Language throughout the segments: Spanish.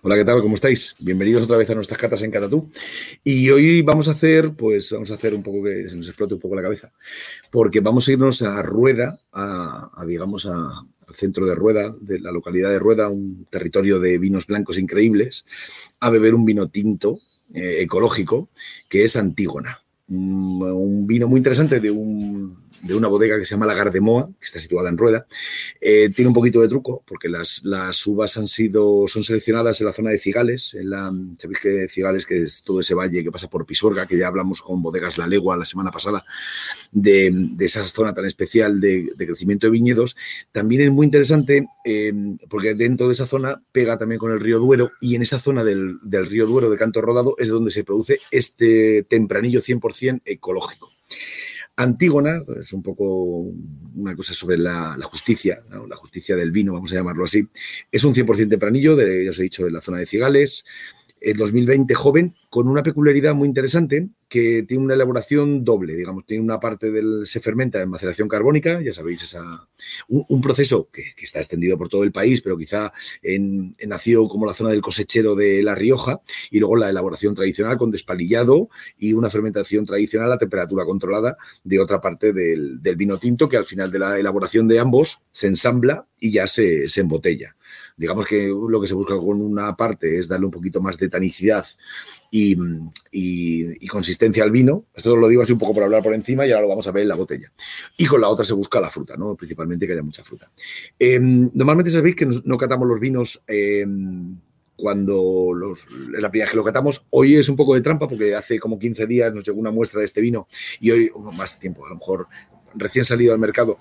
Hola, ¿qué tal? ¿Cómo estáis? Bienvenidos otra vez a nuestras catas en Catatú. Y hoy vamos a hacer, pues vamos a hacer un poco que se nos explote un poco la cabeza, porque vamos a irnos a Rueda, a, digamos, al centro de Rueda, de la localidad de Rueda, un territorio de vinos blancos increíbles, a beber un vino tinto eh, ecológico que es Antígona. un vino muy interesante de un de una bodega que se llama La Gardemoa, que está situada en Rueda. Eh, tiene un poquito de truco porque las, las, uvas han sido, son seleccionadas en la zona de Cigales. Sabéis que Cigales, que es todo ese valle que pasa por Pisuerga, que ya hablamos con Bodegas La Legua la semana pasada, de, de esa zona tan especial de, crecimiento de viñedos. También es muy interesante eh, porque dentro de esa zona pega también con el río Duero y en esa zona del, del río Duero de Canto Rodado es donde se produce este tempranillo 100% ecológico. Antígona es un poco una cosa sobre la, justicia, la justicia del vino, vamos a llamarlo así. Es un 100% tempranillo, de, ya os he dicho, de la zona de Cigales. En 2020 joven, con una peculiaridad muy interesante que tiene una elaboración doble, digamos, tiene una parte del se fermenta en maceración carbónica, ya sabéis, esa, un, proceso que, está extendido por todo el país, pero quizá en, nació como la zona del cosechero de La Rioja, y luego la elaboración tradicional con despalillado y una fermentación tradicional a temperatura controlada de otra parte del, vino tinto, que al final de la elaboración de ambos se ensambla y ya se, se embotella. Digamos que lo que se busca con una parte es darle un poquito más de tanicidad y, consistencia al vino. Esto lo digo así un poco por hablar por encima y ahora lo vamos a ver en la botella. Y con la otra se busca la fruta, ¿no? principalmente que haya mucha fruta. Em, normalmente sabéis que no catamos los vinos. Em, cuando los, la primera que lo catamos. Hoy es un poco de trampa porque hace como 15 días nos llegó una muestra de este vino y hoy, más tiempo, a lo mejor recién salido al mercado,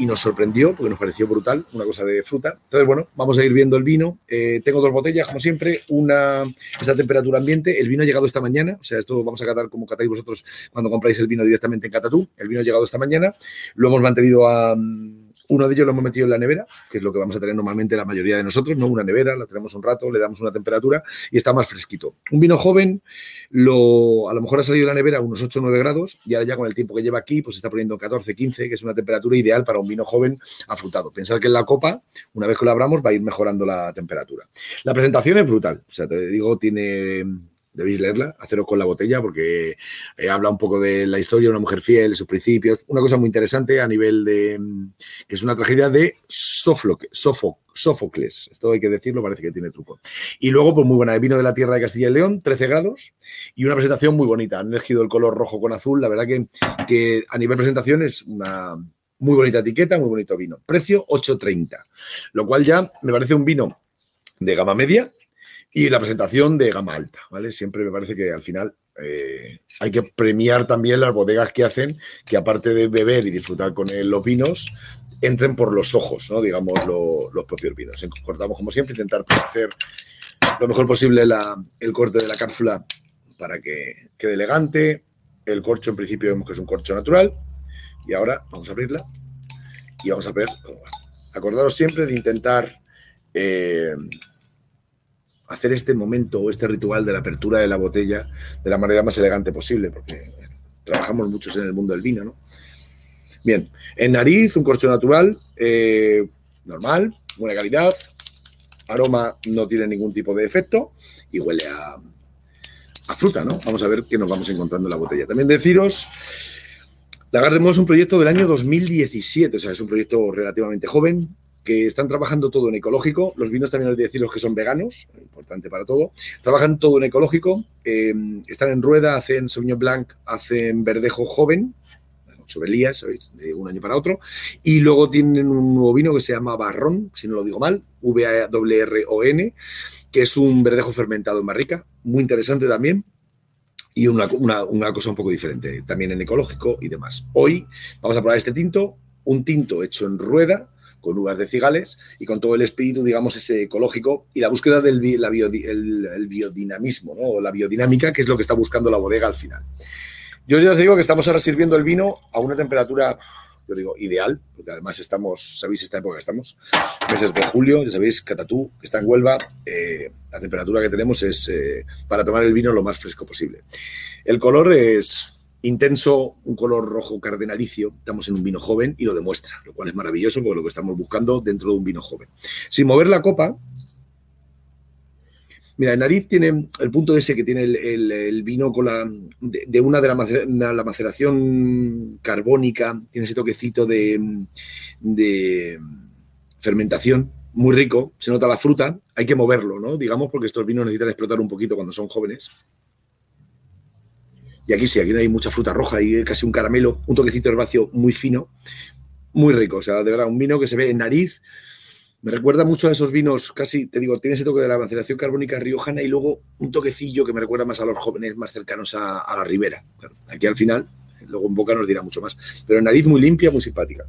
y nos sorprendió porque nos pareció brutal, una cosa de fruta. Entonces, bueno, vamos a ir viendo el vino. Eh, tengo dos botellas, como siempre, una esta temperatura ambiente. El vino ha llegado esta mañana, o sea, esto vamos a catar como catáis vosotros cuando compráis el vino directamente en Catatú. El vino ha llegado esta mañana, lo hemos mantenido a uno de ellos lo hemos metido en la nevera, que es lo que vamos a tener normalmente la mayoría de nosotros, ¿no? Una nevera, la tenemos un rato, le damos una temperatura y está más fresquito. Un vino joven, lo, a lo mejor ha salido de la nevera a unos 8 o 9 grados y ahora ya con el tiempo que lleva aquí, pues está poniendo 14, 15, que es una temperatura ideal para un vino joven afrutado. Pensar que en la copa, una vez que lo abramos, va a ir mejorando la temperatura. La presentación es brutal, o sea, te digo, tiene debéis leerla, haceros con la botella, porque eh, habla un poco de la historia una mujer fiel, sus principios, una cosa muy interesante a nivel de, que es una tragedia de Sófocles, esto hay que decirlo, parece que tiene truco. Y luego, pues muy buena, el vino de la tierra de Castilla y León, 13 grados, y una presentación muy bonita, han elegido el color rojo con azul, la verdad que, que a nivel presentación es una muy bonita etiqueta, muy bonito vino. Precio 8.30, lo cual ya me parece un vino de gama media, y la presentación de gama alta, ¿vale? Siempre me parece que al final eh, hay que premiar también las bodegas que hacen, que aparte de beber y disfrutar con los vinos, entren por los ojos, ¿no? Digamos, los propios vinos. Cortamos como siempre, intentar hacer lo mejor posible el corte de la cápsula para que quede elegante. El corcho en principio vemos que es un corcho natural. Y ahora vamos a abrirla y vamos a ver Acordaros siempre de intentar eh, hacer este momento o este ritual de la apertura de la botella de la manera más elegante posible, porque trabajamos muchos en el mundo del vino, ¿no? Bien, en nariz, un corcho natural, eh, normal, buena calidad, aroma no tiene ningún tipo de efecto y huele a, a fruta, ¿no? Vamos a ver qué nos vamos encontrando en la botella. También deciros, La Gardemont es un proyecto del año 2017, o sea, es un proyecto relativamente joven, que están trabajando todo en ecológico. Los vinos también hay que decir los que son veganos, importante para todo. Trabajan todo en ecológico. Eh, están en rueda, hacen Sauvignon Blanc, hacen verdejo joven, Chobelías, ¿sabéis? De un año para otro. Y luego tienen un nuevo vino que se llama Barrón, si no lo digo mal, V-A-R-R-O-N, que es un verdejo fermentado en barrica, muy interesante también. Y una, una cosa un poco diferente, también en ecológico y demás. Hoy vamos a probar este tinto, un tinto hecho en rueda, con uvas de cigales y con todo el espíritu, digamos, ese ecológico y la búsqueda del la biodinamismo, ¿no? o la biodinámica, que es lo que está buscando la bodega al final. Yo ya os digo que estamos ahora sirviendo el vino a una temperatura, yo digo, ideal, porque además estamos, sabéis esta época que estamos, meses de julio, ya sabéis, Catatú, que está en Huelva, eh, la temperatura que tenemos es eh, para tomar el vino lo más fresco posible. El color es intenso, un color rojo cardenalicio, estamos en un vino joven y lo demuestra, lo cual es maravilloso porque lo que estamos buscando dentro de un vino joven. Sin mover la copa, Mira, el nariz tiene el punto ese que tiene el, vino con la, de, una de la, maceración carbónica, tiene ese toquecito de, de fermentación muy rico, se nota la fruta, hay que moverlo, ¿no? Digamos, porque estos vinos necesitan explotar un poquito cuando son jóvenes. Y aquí sí, aquí hay mucha fruta roja y casi un caramelo, un toquecito herbáceo muy fino, muy rico. O sea, de verdad, un vino que se ve en nariz, me recuerda mucho a esos vinos, casi, te digo, tiene ese toque de la maceración carbónica riojana y luego un toquecillo que me recuerda más a los jóvenes más cercanos a, la ribera. aquí al final, luego en boca nos dirá mucho más. Pero en nariz muy limpia, muy simpática.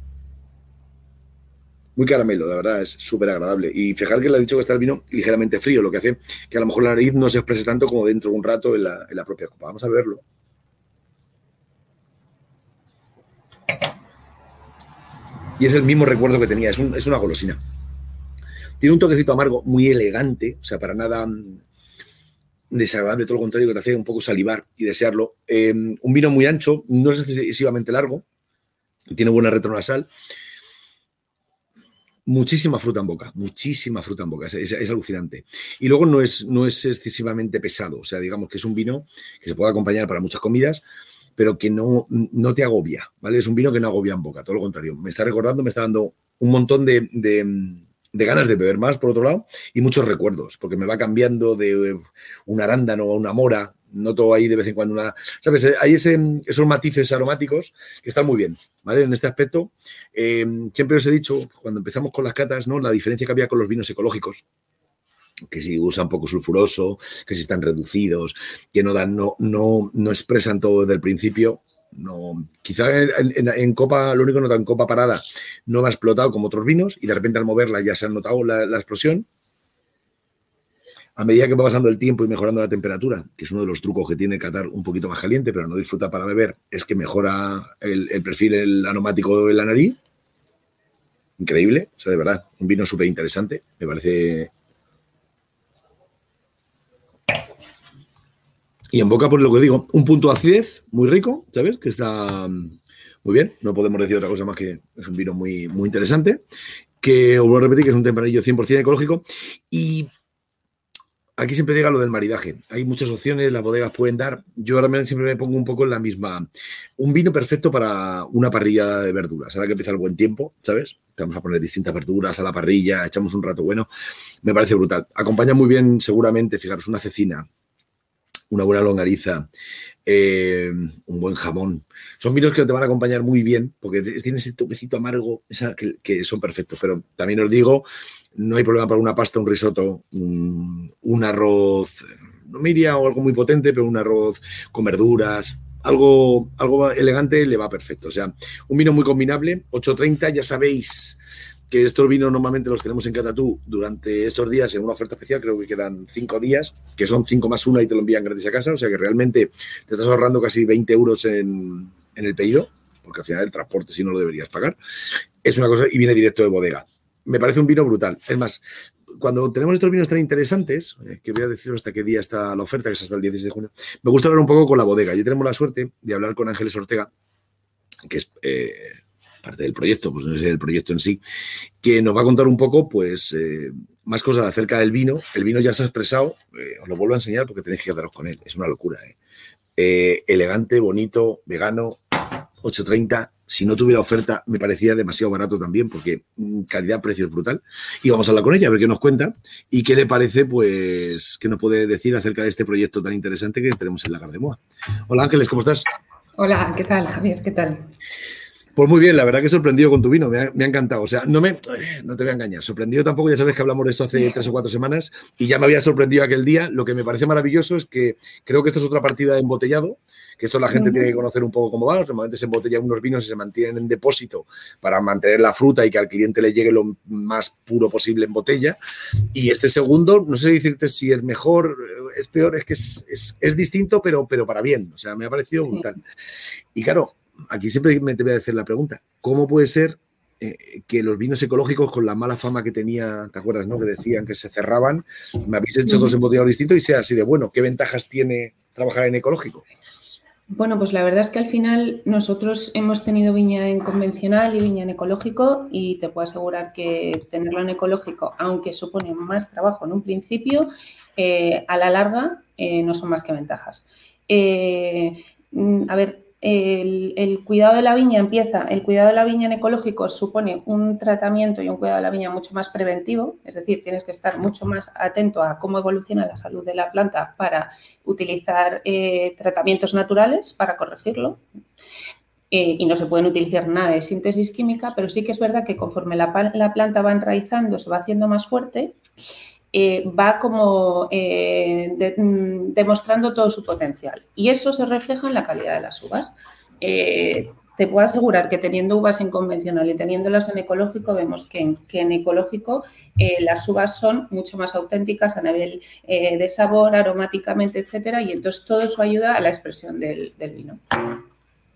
Muy caramelo, de verdad, es súper agradable. Y fijar que le ha dicho que está el vino ligeramente frío, lo que hace que a lo mejor la nariz no se exprese tanto como dentro de un rato la, en la propia copa. Vamos a verlo. Y es el mismo recuerdo que tenía, es, es una golosina. Tiene un toquecito amargo muy elegante, o sea, para nada mm, desagradable, todo lo contrario, que te hace un poco salivar y desearlo. Em, un vino muy ancho, no es excesivamente largo, tiene buena retronasal. Muchísima fruta en boca, muchísima fruta en boca, es, alucinante. Y luego no es, no es excesivamente pesado, o sea, digamos que es un vino que se puede acompañar para muchas comidas, pero que no, no te agobia, ¿vale? Es un vino que no agobia en boca, todo lo contrario. Me está recordando, me está dando un montón de de ganas de beber más, por otro lado, y muchos recuerdos, porque me va cambiando de un arándano a una mora, noto ahí de vez en cuando una... ¿Sabes? Hay ese, esos matices aromáticos que están muy bien, ¿vale? En este aspecto, eh, siempre os he dicho, cuando empezamos con las catas, ¿no? La diferencia que había con los vinos ecológicos, que si usan poco sulfuroso, que si están reducidos, que no dan, no, no, no expresan todo desde el principio. No, quizá en, copa, lo único que nota en copa parada, no va explotado como otros vinos y de repente al moverla ya se ha notado la, explosión. A medida que va pasando el tiempo y mejorando la temperatura, que es uno de los trucos que tiene Qatar un poquito más caliente, pero no disfruta para beber, es que mejora el, perfil el aromático de la nariz. Increíble, o sea, de verdad, un vino súper interesante. Me parece Y en boca, por lo que digo, un punto acidez muy rico, ¿sabes? Que está mm, muy bien. No podemos decir otra cosa más que es un vino muy, muy interesante. Que, os voy a repetir, que es un tempranillo 100% ecológico. Y aquí siempre llega lo del maridaje. Hay muchas opciones, las bodegas pueden dar. Yo ahora siempre me pongo un poco en la misma. Un vino perfecto para una parrilla de verduras. Ahora que empieza el buen tiempo, ¿sabes? Vamos a poner distintas verduras a la parrilla, echamos un rato bueno. Me parece brutal. Acompaña muy bien, seguramente, fijaros, una cecina, una buena longariza, eh, un buen jamón. Son vinos que te van a acompañar muy bien porque tienen ese toquecito amargo que, son perfectos. Pero también os digo, no hay problema para una pasta, un risotto, un, arroz, no miria o algo muy potente, pero un arroz con verduras, algo, algo elegante le va perfecto. O sea, un vino muy combinable, 8.30, ya sabéis que estos vinos normalmente los tenemos en Catatú durante estos días en una oferta especial, creo que quedan cinco días, que son cinco más una y te lo envían gratis a casa, o sea que realmente te estás ahorrando casi 20 euros en, el pedido, porque al final el transporte si no lo deberías pagar. Es una cosa y viene directo de bodega. Me parece un vino brutal. Es más, cuando tenemos estos vinos tan interesantes, eh, que voy a deciros hasta qué día está la oferta, que es hasta el 16 de junio, me gusta hablar un poco con la bodega. Yo tenemos la suerte de hablar con Ángeles Ortega, que es eh, parte del proyecto, pues no es el proyecto en sí, que nos va a contar un poco, pues, eh, más cosas acerca del vino. El vino ya se ha expresado, eh, os lo vuelvo a enseñar porque tenéis que quedaros con él, es una locura. ¿eh? elegante, bonito, vegano, 8.30. Si no tuviera oferta, me parecía demasiado barato también, porque mm, calidad-precio es brutal. Y vamos a hablar con ella, a ver qué nos cuenta y qué le parece, pues, qué nos puede decir acerca de este proyecto tan interesante que tenemos en la Gardemoa. Hola Ángeles, ¿cómo estás? Hola, ¿qué tal, Javier? ¿Qué tal? Pues muy bien, la verdad que sorprendido con tu vino, me ha, encantado. O sea, no me, no te voy a engañar, sorprendido tampoco, ya sabes que hablamos de esto hace tres o cuatro semanas y ya me había sorprendido aquel día. Lo que me parece maravilloso es que creo que esto es otra partida de embotellado, que esto la gente tiene que conocer un poco cómo va. Normalmente se embotellan unos vinos y se mantienen en depósito para mantener la fruta y que al cliente le llegue lo más puro posible en botella. Y este segundo, no sé decirte si es mejor, es peor, es que es, es distinto, pero, pero para bien. O sea, me ha parecido brutal. Y claro, aquí siempre me te voy a decir la pregunta, ¿cómo puede ser eh, que los vinos ecológicos con la mala fama que tenía, ¿te acuerdas, no? Que decían que se cerraban, me habéis hecho dos embotellados distintos y sea así de bueno, ¿qué ventajas tiene trabajar en ecológico? Bueno, pues la verdad es que al final nosotros hemos tenido viña en convencional y viña en ecológico y te puedo asegurar que tenerlo en ecológico, aunque supone más trabajo en un principio, eh, a la larga eh, no son más que ventajas. Mm, a ver, el, cuidado de la viña empieza, el cuidado de la viña en ecológico supone un tratamiento y un cuidado de la viña mucho más preventivo, es decir, tienes que estar mucho más atento a cómo evoluciona la salud de la planta para utilizar eh, tratamientos naturales para corregirlo. Eh, y no se pueden utilizar nada de síntesis química, pero sí que es verdad que conforme la, la planta va enraizando, se va haciendo más fuerte, eh, va como eh, mm, demostrando todo su potencial. Y eso se refleja en la calidad de las uvas. Eh, te puedo asegurar que teniendo uvas en convencional y teniéndolas en ecológico, vemos que en, ecológico las uvas son mucho más auténticas a nivel de sabor, aromáticamente, etcétera, y entonces todo eso ayuda a la expresión del vino.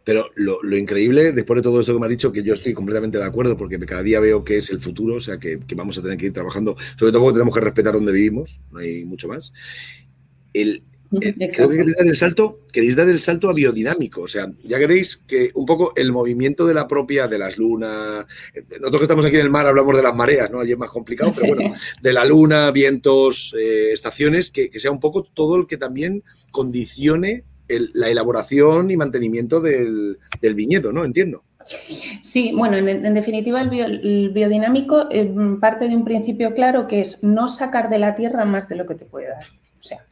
Pero lo, increíble, después de todo esto que me ha dicho, que yo estoy completamente de acuerdo, porque cada día veo que es el futuro, o sea, que, vamos a tener que ir trabajando, sobre todo porque tenemos que respetar donde vivimos, no hay mucho más. El, creo que queréis dar el salto, queréis dar el salto a biodinámico, o sea, ya queréis que un poco el movimiento de la propia, de las lunas, nosotros que estamos aquí en el mar hablamos de las mareas, ¿no? Allí es más complicado, pero bueno, de la luna, vientos, eh, estaciones, que, que sea un poco todo el que también condicione la elaboración y mantenimiento del, viñedo, ¿no? Entiendo. Sí, bueno, en, definitiva el, biodinámico eh, parte de un principio claro que es no sacar de la tierra más de lo que te puede dar. O sea,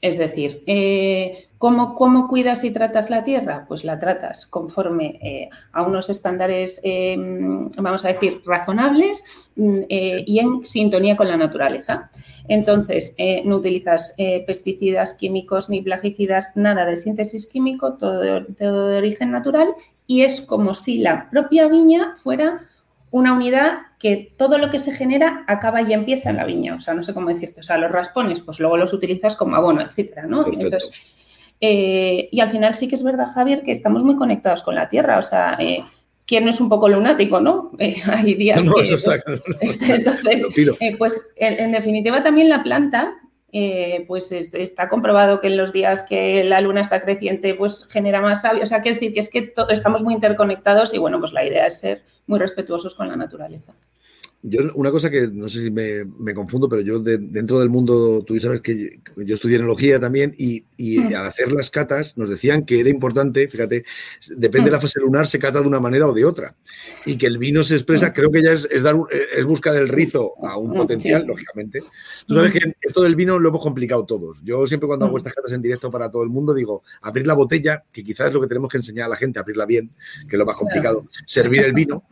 es decir, eh, ¿cómo, ¿cómo, cuidas y tratas la tierra? Pues la tratas conforme eh, a unos estándares, vamos a decir, razonables mm, y en sintonía con la naturaleza. Entonces, eh, no utilizas eh, pesticidas químicos ni plagicidas, nada de síntesis químico, todo de, origen natural y es como si la propia viña fuera una unidad que todo lo que se genera acaba y empieza en la viña. O sea, no sé cómo decirte. O sea, los raspones, pues luego los utilizas como abono, etcétera, ¿no? Entonces, eh, y al final sí que es verdad, Javier, que estamos muy conectados con la tierra. O sea, quién no es un poco lunático, ¿no? Eh, hay días no, eso está, este, entonces, eh, pues en, definitiva también la planta, eh, pues está comprobado que en los días que la luna está creciente, pues genera más sabio. O sea, quiero decir que es que estamos muy interconectados y bueno, pues la idea es ser muy respetuosos con la naturaleza. Yo, una cosa que no sé si me, confundo, pero yo dentro del mundo, tú sabes que yo estudié enología también y, mm. al hacer las catas nos decían que era importante, fíjate, depende de la fase lunar, se cata de una manera o de otra. Y que el vino se expresa, mm. creo que ya es, dar, es buscar el rizo a un potencial, lógicamente. Tú sabes que esto del vino lo hemos complicado todos. Yo siempre cuando hago estas catas en directo para todo el mundo digo, abrir la botella, que quizás es lo que tenemos que enseñar a la gente, abrirla bien, que es lo más complicado, servir el vino,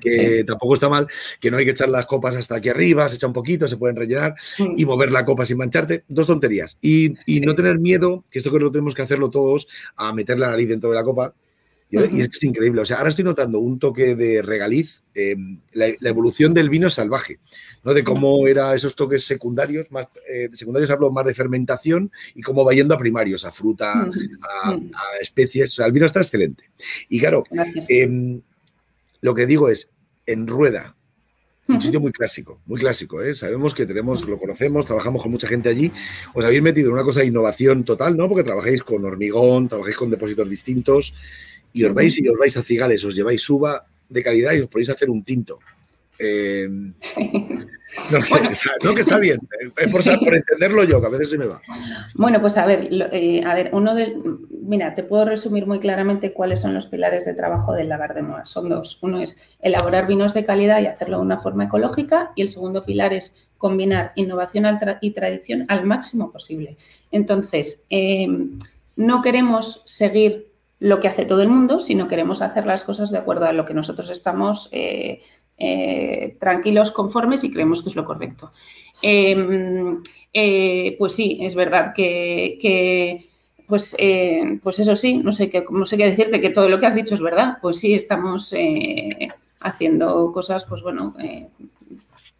que tampoco está mal, que no hay que echar las copas hasta aquí arriba, se echa un poquito, se pueden rellenar y mover la copa sin mancharte. Dos tonterías. Y, no tener miedo, que esto que lo tenemos que hacerlo todos, a meter la nariz dentro de la copa. Y, es, increíble. O sea, ahora estoy notando un toque de regaliz. Em, la, evolución del vino salvaje, ¿no? De cómo era esos toques secundarios, más eh, secundarios hablo más de fermentación y cómo va yendo a primarios, a fruta, a, especies. O sea, el vino está excelente. Y claro, em, lo que digo es, en rueda, un sitio muy clásico, muy clásico, ¿eh? Sabemos que tenemos, lo conocemos, trabajamos con mucha gente allí. Os habéis metido en una cosa de innovación total, ¿no? Porque trabajáis con hormigón, trabajáis con depósitos distintos y os vais y os vais a cigales, os lleváis uva de calidad y os podéis hacer un tinto. Eh, no sé, no que está bien, es por, entenderlo yo, que a veces se me va. Bueno, pues a ver, eh, a ver, uno de, mira, te puedo resumir muy claramente cuáles son los pilares de trabajo del lagar de Moa. Son dos. Uno es elaborar vinos de calidad y hacerlo de una forma ecológica y el segundo pilar es combinar innovación y tradición al máximo posible. Entonces, em, no queremos seguir lo que hace todo el mundo, sino queremos hacer las cosas de acuerdo a lo que nosotros estamos eh, eh, tranquilos, conformes y creemos que es lo correcto. Em, eh, pues sí, es verdad que, pues, eh, pues eso sí, no sé, qué, no sé qué decirte, que todo lo que has dicho es verdad. Pues sí, estamos haciendo cosas, pues bueno,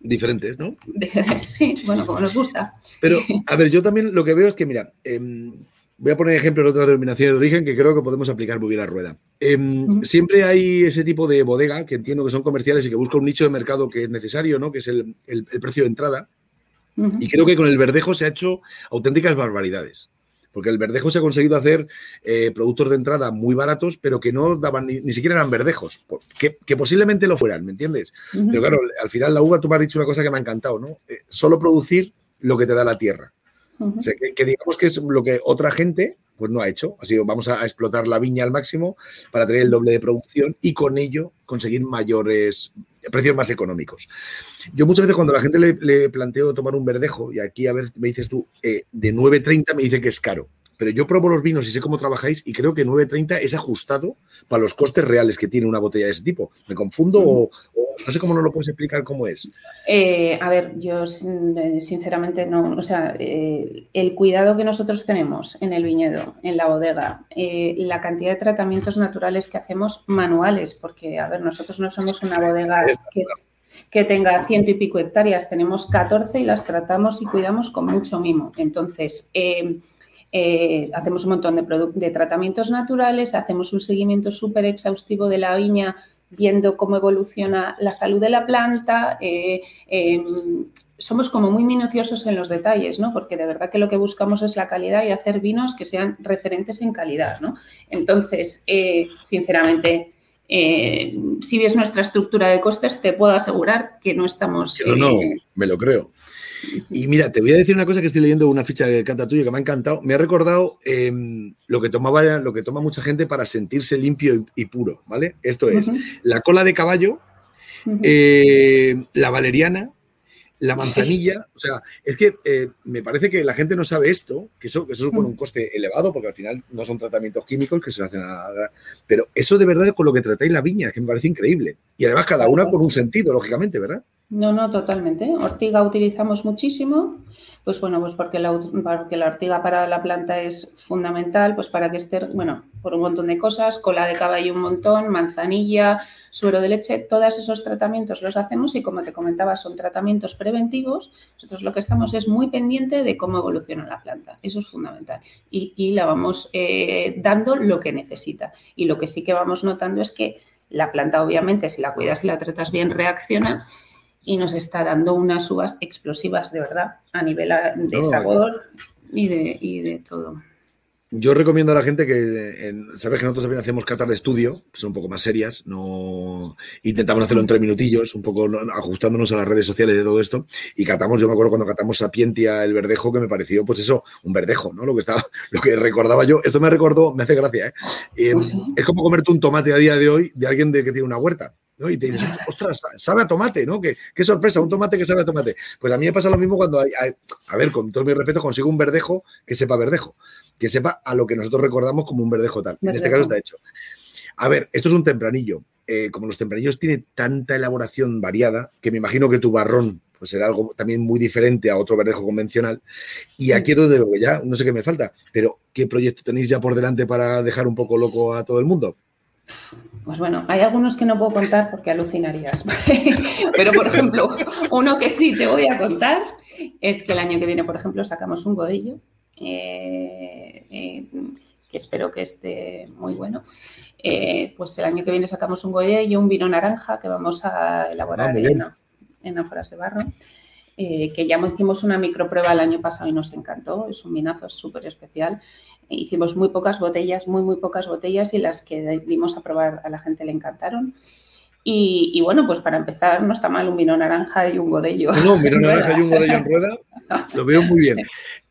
diferentes, ¿no? Sí, bueno, como nos gusta. Pero, a ver, yo también lo que veo es que, mira, em, Voy a poner ejemplos de otras denominaciones de origen que creo que podemos aplicar muy bien a rueda. Em, siempre hay ese tipo de bodega que entiendo que son comerciales y que buscan un nicho de mercado que es necesario, ¿no? que es el, precio de entrada. Y creo que con el verdejo se ha hecho auténticas barbaridades. porque el verdejo se ha conseguido hacer eh, productos de entrada muy baratos, pero que no daban ni, siquiera eran verdejos, que, posiblemente lo fueran, ¿me entiendes? Pero claro, al final la uva, tú me has dicho una cosa que me ha encantado, ¿no? Eh, solo producir lo que te da la tierra. O sea, que, digamos que es lo que otra gente pues no ha hecho. Ha sido, vamos a, explotar la viña al máximo para tener el doble de producción y con ello conseguir mayores precios más económicos. Yo muchas veces cuando a la gente le, planteo tomar un verdejo, y aquí a ver, me dices tú, eh, de 9.30 me dice que es caro pero yo probo los vinos y sé cómo trabajáis y creo que 9.30 es ajustado para los costes reales que tiene una botella de ese tipo. ¿Me confundo o, no sé cómo no lo puedes explicar cómo es? Eh, a ver, yo eh, sinceramente no, o sea, eh, el cuidado que nosotros tenemos en el viñedo, en la bodega, la cantidad de tratamientos naturales que hacemos manuales, porque, a ver, nosotros no somos una bodega que tenga ciento y pico hectáreas, tenemos 14 y las tratamos y cuidamos con mucho mimo. Entonces, hacemos un montón de, de, tratamientos naturales, hacemos un seguimiento súper exhaustivo de la viña, viendo cómo evoluciona la salud de la planta. Eh, em, somos como muy minuciosos en los detalles, ¿no? Porque de verdad que lo que buscamos es la calidad y hacer vinos que sean referentes en calidad, ¿no? Entonces, eh, sinceramente, si ves nuestra estructura de costes, te puedo asegurar que no estamos. No, no, me lo creo. Y mira, te voy a decir una cosa que estoy leyendo una ficha de cata tuya que me ha encantado. Me ha recordado em, lo que tomaba lo que toma mucha gente para sentirse limpio y, puro, ¿vale? Esto es la cola de caballo, eh, la valeriana, la manzanilla, o sea, es que eh, me parece que la gente no sabe esto, que eso, que eso supone un coste elevado, porque al final no son tratamientos químicos que se hacen a... Pero eso de verdad es con lo que tratáis la viña, que me parece increíble. Y además cada una con un sentido, lógicamente, ¿verdad? No, no, totalmente. Ortiga utilizamos muchísimo, pues bueno, pues porque la, ortiga para la planta es fundamental, pues para que esté, bueno, por un montón de cosas, cola de caballo un montón, manzanilla, suero de leche, todos esos tratamientos los hacemos y como te comentaba, son tratamientos preventivos. Nosotros lo que estamos es muy pendiente de cómo evoluciona la planta, eso es fundamental. Y, y la vamos eh, dando lo que necesita. Y lo que sí que vamos notando es que la planta, obviamente, si la cuidas y la tratas bien, reacciona y nos está dando unas uvas explosivas de verdad a nivel de sabor y de, y de todo. Yo recomiendo a la gente que, sabes que nosotros también hacemos catas de estudio, son un poco más serias, no intentamos hacerlo en tres minutillos, un poco ajustándonos a las redes sociales de todo esto, y catamos, yo me acuerdo cuando catamos Sapientia el verdejo, que me pareció, pues eso, un verdejo, ¿no? Lo que estaba, lo que recordaba yo, esto me recordó, me hace gracia, ¿eh? eh pues es como comerte un tomate a día de hoy de alguien de que tiene una huerta. ¿No? Y te dices, ostras, sabe a tomate, ¿no? Qué, qué, sorpresa, un tomate que sabe a tomate. Pues a mí me pasa lo mismo cuando hay, a ver, con todo mi respeto, consigo un verdejo que sepa verdejo, que sepa a lo que nosotros recordamos como un verdejo tal. En este caso está hecho. A ver, esto es un tempranillo. Eh, como los tempranillos tiene tanta elaboración variada, que me imagino que tu barrón pues será algo también muy diferente a otro verdejo convencional. Y aquí es donde ya, no sé qué me falta, pero ¿qué proyecto tenéis ya por delante para dejar un poco loco a todo el mundo? Pues bueno, hay algunos que no puedo contar porque alucinarías. Pero, por ejemplo, uno que sí te voy a contar es que el año que viene, por ejemplo, sacamos un godillo, eh, eh, que espero que esté muy bueno. Eh, pues el año que viene sacamos un godillo, un vino naranja que vamos a elaborar ah, en, en ánforas de barro. Que ya hicimos una microprueba el año pasado y nos encantó, es un vinazo súper especial hicimos muy pocas botellas, muy, muy pocas botellas y las que dimos a probar a la gente le encantaron. Y, bueno, pues para empezar, no está mal un vino naranja y un godello. No, un vino naranja y un godello en rueda, lo veo muy bien.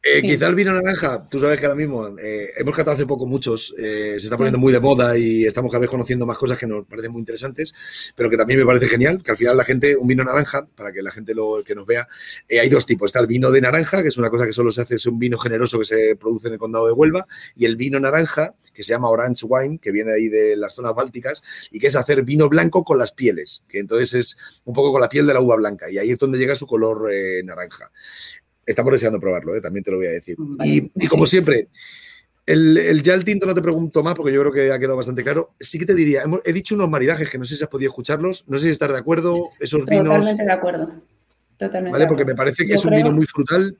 Eh, quizá el vino naranja, tú sabes que ahora mismo eh, hemos catado hace poco muchos, eh, se está poniendo muy de moda y estamos cada vez conociendo más cosas que nos parecen muy interesantes, pero que también me parece genial, que al final la gente, un vino naranja, para que la gente lo que nos vea, hay dos tipos. Está el vino de naranja, que es una cosa que solo se hace, es un vino generoso que se produce en el condado de Huelva, y el vino naranja, que se llama Orange Wine, que viene ahí de las zonas bálticas, y que es hacer vino blanco con las pieles, que entonces es un poco con la piel de la uva blanca, y ahí es donde llega su color naranja. Estamos deseando probarlo, ¿eh? también te lo voy a decir. Y, como siempre, el, ya el tinto no te pregunto más porque yo creo que ha quedado bastante claro. Sí que te diría, he dicho unos maridajes que no sé si has podido escucharlos, no sé si estás de acuerdo, esos vinos. Totalmente de acuerdo. Totalmente. ¿Vale? Porque me parece que es un vino muy frutal.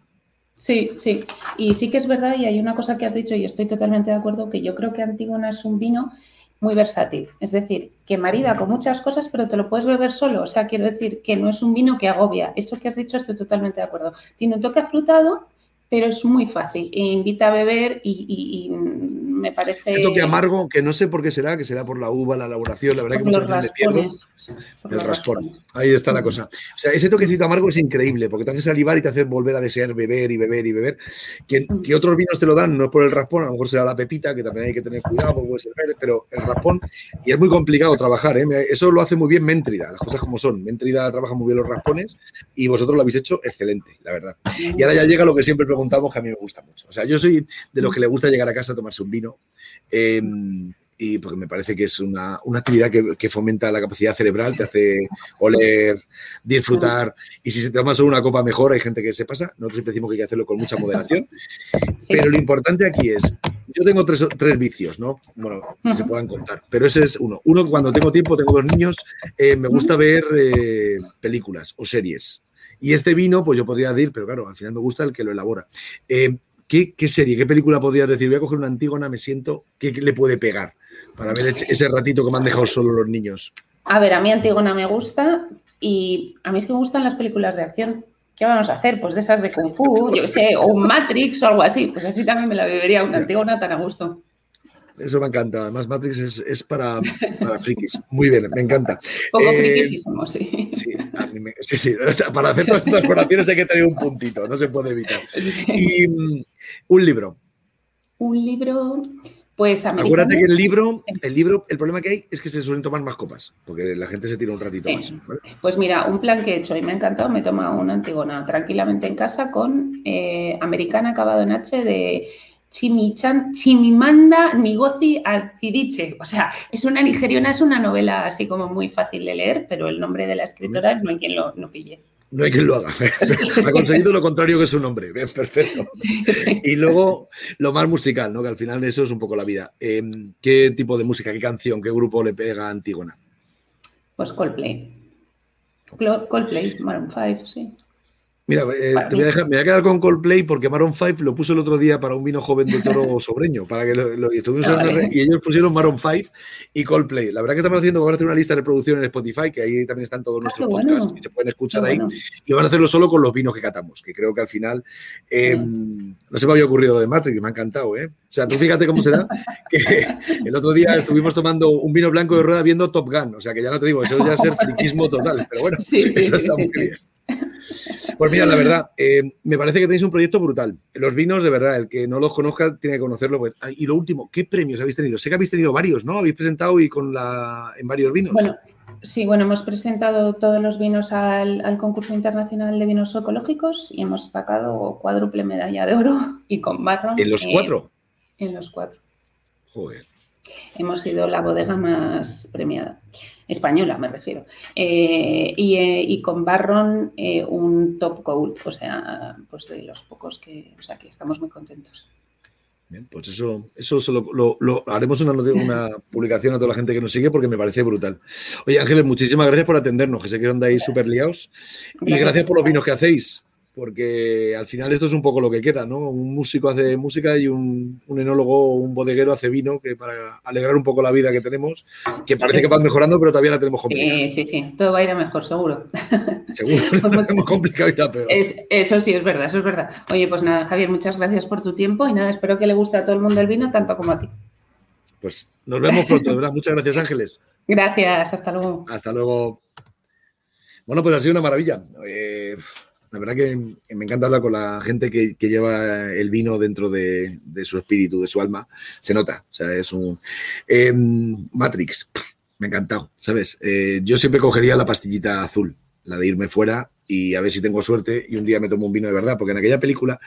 Sí, sí. Y sí que es verdad, y hay una cosa que has dicho y estoy totalmente de acuerdo, que yo creo que Antígona es un vino muy versátil. Es decir, que marida con muchas cosas, pero te lo puedes beber solo. O sea, quiero decir que no es un vino que agobia. Eso que has dicho estoy totalmente de acuerdo. Tiene un toque afrutado, pero es muy fácil. invita a beber y, me parece. Ese toque amargo, que no sé por qué será, que será por la uva, la elaboración, la verdad que muchas veces me pierdo. El raspón. Ahí está la cosa. O sea, ese toquecito amargo es increíble porque te hace salivar y te hace volver a desear beber y beber y beber. Que, que otros vinos te lo dan, no es por el raspón, a lo mejor será la pepita, que también hay que tener cuidado, puede ser verde, pero el raspón, y es muy complicado trabajar, ¿eh? eso lo hace muy bien Méntrida, las cosas como son. Méntrida trabaja muy bien los raspones y vosotros lo habéis hecho excelente, la verdad. Y ahora ya llega lo que siempre preguntamos, que a mí me gusta mucho. O sea, yo soy de los que le gusta llegar a casa a tomarse un vino. Eh, y porque me parece que es una, actividad que, fomenta la capacidad cerebral, te hace oler, disfrutar, y si se te toma solo una copa mejor, hay gente que se pasa, nosotros siempre decimos que hay que hacerlo con mucha moderación, pero lo importante aquí es, yo tengo tres, tres vicios, ¿no? Bueno, que se puedan contar, pero ese es uno. Uno, cuando tengo tiempo, tengo dos niños, eh, me gusta ver eh, películas o series. Y este vino, pues yo podría decir, pero claro, al final me gusta el que lo elabora. Eh, ¿qué, ¿Qué serie, qué película podrías decir? Voy a coger una Antígona, me siento, ¿qué le puede pegar? Para ver ese ratito que me han dejado solo los niños. A ver, a mí Antígona me gusta y a mí es que me gustan las películas de acción. ¿Qué vamos a hacer? Pues de esas de Kung Fu, yo qué sé, o un Matrix o algo así. Pues así también me la bebería una Antígona tan a gusto. Eso me encanta. Además, Matrix es, para, para, frikis. Muy bien, me encanta. Poco eh, somos, sí. Sí, sí, Para hacer todas estas colaciones hay que tener un puntito, no se puede evitar. Y mm, un libro. Un libro. Pues Acuérdate que el libro, el libro, el problema que hay es que se suelen tomar más copas, porque la gente se tira un ratito más. Pues mira, un plan que he hecho y me ha encantado, me he tomado una Antigona tranquilamente en casa con eh, americana acabado en H de Chimichan, Chimimanda Nigozi Alcidiche. O sea, es una nigeriana, es una novela así como muy fácil de leer, pero el nombre de la escritora no hay quien lo no pille no hay quien lo haga. ha conseguido lo contrario que su nombre. Bien, perfecto. Y luego lo más musical, ¿no? Que al final eso es un poco la vida. Em, ¿Qué tipo de música, qué canción, qué grupo le pega a Antígona? Pues Coldplay. Coldplay, Maroon 5, sí. Mira, eh, te voy a dejar, me voy a quedar con Coldplay porque Maroon 5 lo puso el otro día para un vino joven de toro sobreño, para que lo, ah, y ellos pusieron Maroon 5 y Coldplay. La verdad que estamos haciendo, van a hacer una lista de reproducción en Spotify, que ahí también están todos ah, nuestros podcasts y se pueden escuchar ahí. Y van a hacerlo solo con los vinos que catamos, que creo que al final em, no se me había ocurrido lo de Matrix, que me ha encantado, ¿eh? O sea, tú fíjate cómo será que el otro día estuvimos tomando un vino blanco de rueda viendo Top Gun, o sea que ya no te digo, eso ya es ser friquismo total, pero bueno, eso está muy bien. Pues mira, la verdad, eh, me parece que tenéis un proyecto brutal. Los vinos, de verdad, el que no los conozca tiene que conocerlo. Pues, ah, y lo último, ¿qué premios habéis tenido? Sé que habéis tenido varios, ¿no? Habéis presentado y con la en varios vinos. Bueno, sí, bueno, hemos presentado todos los vinos al, concurso internacional de vinos ecológicos y hemos sacado cuádruple medalla de oro y con barro. ¿En los cuatro? En los cuatro. Joder. Hemos sido la bodega más premiada española me refiero, eh, eh, y, con Barron eh, un top gold, o sea, pues de los pocos que, o sea, que estamos muy contentos. Bien, pues eso, eso lo, haremos una, una, publicación a toda la gente que nos sigue porque me parece brutal. Oye, Ángeles, muchísimas gracias por atendernos, que sé que andáis súper liados. Y gracias por los vinos que hacéis porque al final esto es un poco lo que queda, ¿no? Un músico hace música y un, enólogo, un bodeguero hace vino, que para alegrar un poco la vida que tenemos, que parece que va mejorando, pero todavía la tenemos complicada. Sí, sí, sí, todo va a ir a mejor, seguro. Seguro, no tenemos complicado y la peor. eso sí, es verdad, eso es verdad. Oye, pues nada, Javier, muchas gracias por tu tiempo y nada, espero que le guste a todo el mundo el vino, tanto como a ti. Pues nos vemos pronto, verdad. Muchas gracias, Ángeles. Gracias, hasta luego. Hasta luego. Bueno, pues ha sido una maravilla. Eh, la verdad que me encanta hablar con la gente que, lleva el vino dentro de, su espíritu, de su alma. Se nota, o sea, es un... Em, Matrix, me ha encantado, ¿sabes? Eh, yo siempre cogería la pastillita azul, la de irme fuera y a ver si tengo suerte y un día me tomo un vino de verdad, porque en aquella película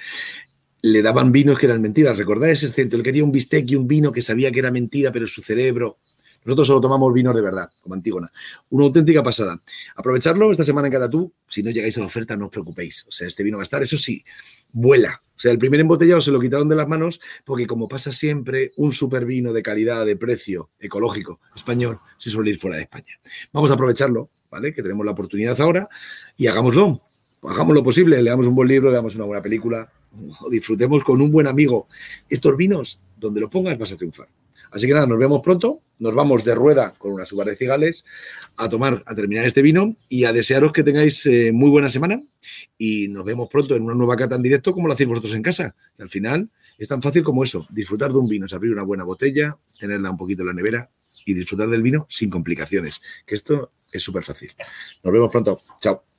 le daban vinos que eran mentiras. ¿Recordáis ese centro? Él quería un bistec y un vino que sabía que era mentira, pero su cerebro nosotros solo tomamos vino de verdad, como Antígona. Una auténtica pasada. Aprovecharlo esta semana en Catatú. Si no llegáis a la oferta, no os preocupéis. O sea, este vino va a estar, eso sí, vuela. O sea, el primer embotellado se lo quitaron de las manos porque, como pasa siempre, un super vino de calidad, de precio, ecológico, español, se suele ir fuera de España. Vamos a aprovecharlo, ¿vale? Que tenemos la oportunidad ahora y hagámoslo. Hagamos lo posible, leamos un buen libro, leamos una buena película, o disfrutemos con un buen amigo. Estos vinos, donde lo pongas, vas a triunfar. Así que nada, nos vemos pronto nos vamos de rueda con una suba de cigales a tomar, a terminar este vino y a desearos que tengáis eh, muy buena semana y nos vemos pronto en una nueva cata en directo como lo hacéis vosotros en casa. al final es tan fácil como eso, disfrutar de un vino, es abrir una buena botella, tenerla un poquito en la nevera y disfrutar del vino sin complicaciones, que esto es súper fácil. Nos vemos pronto. Chao.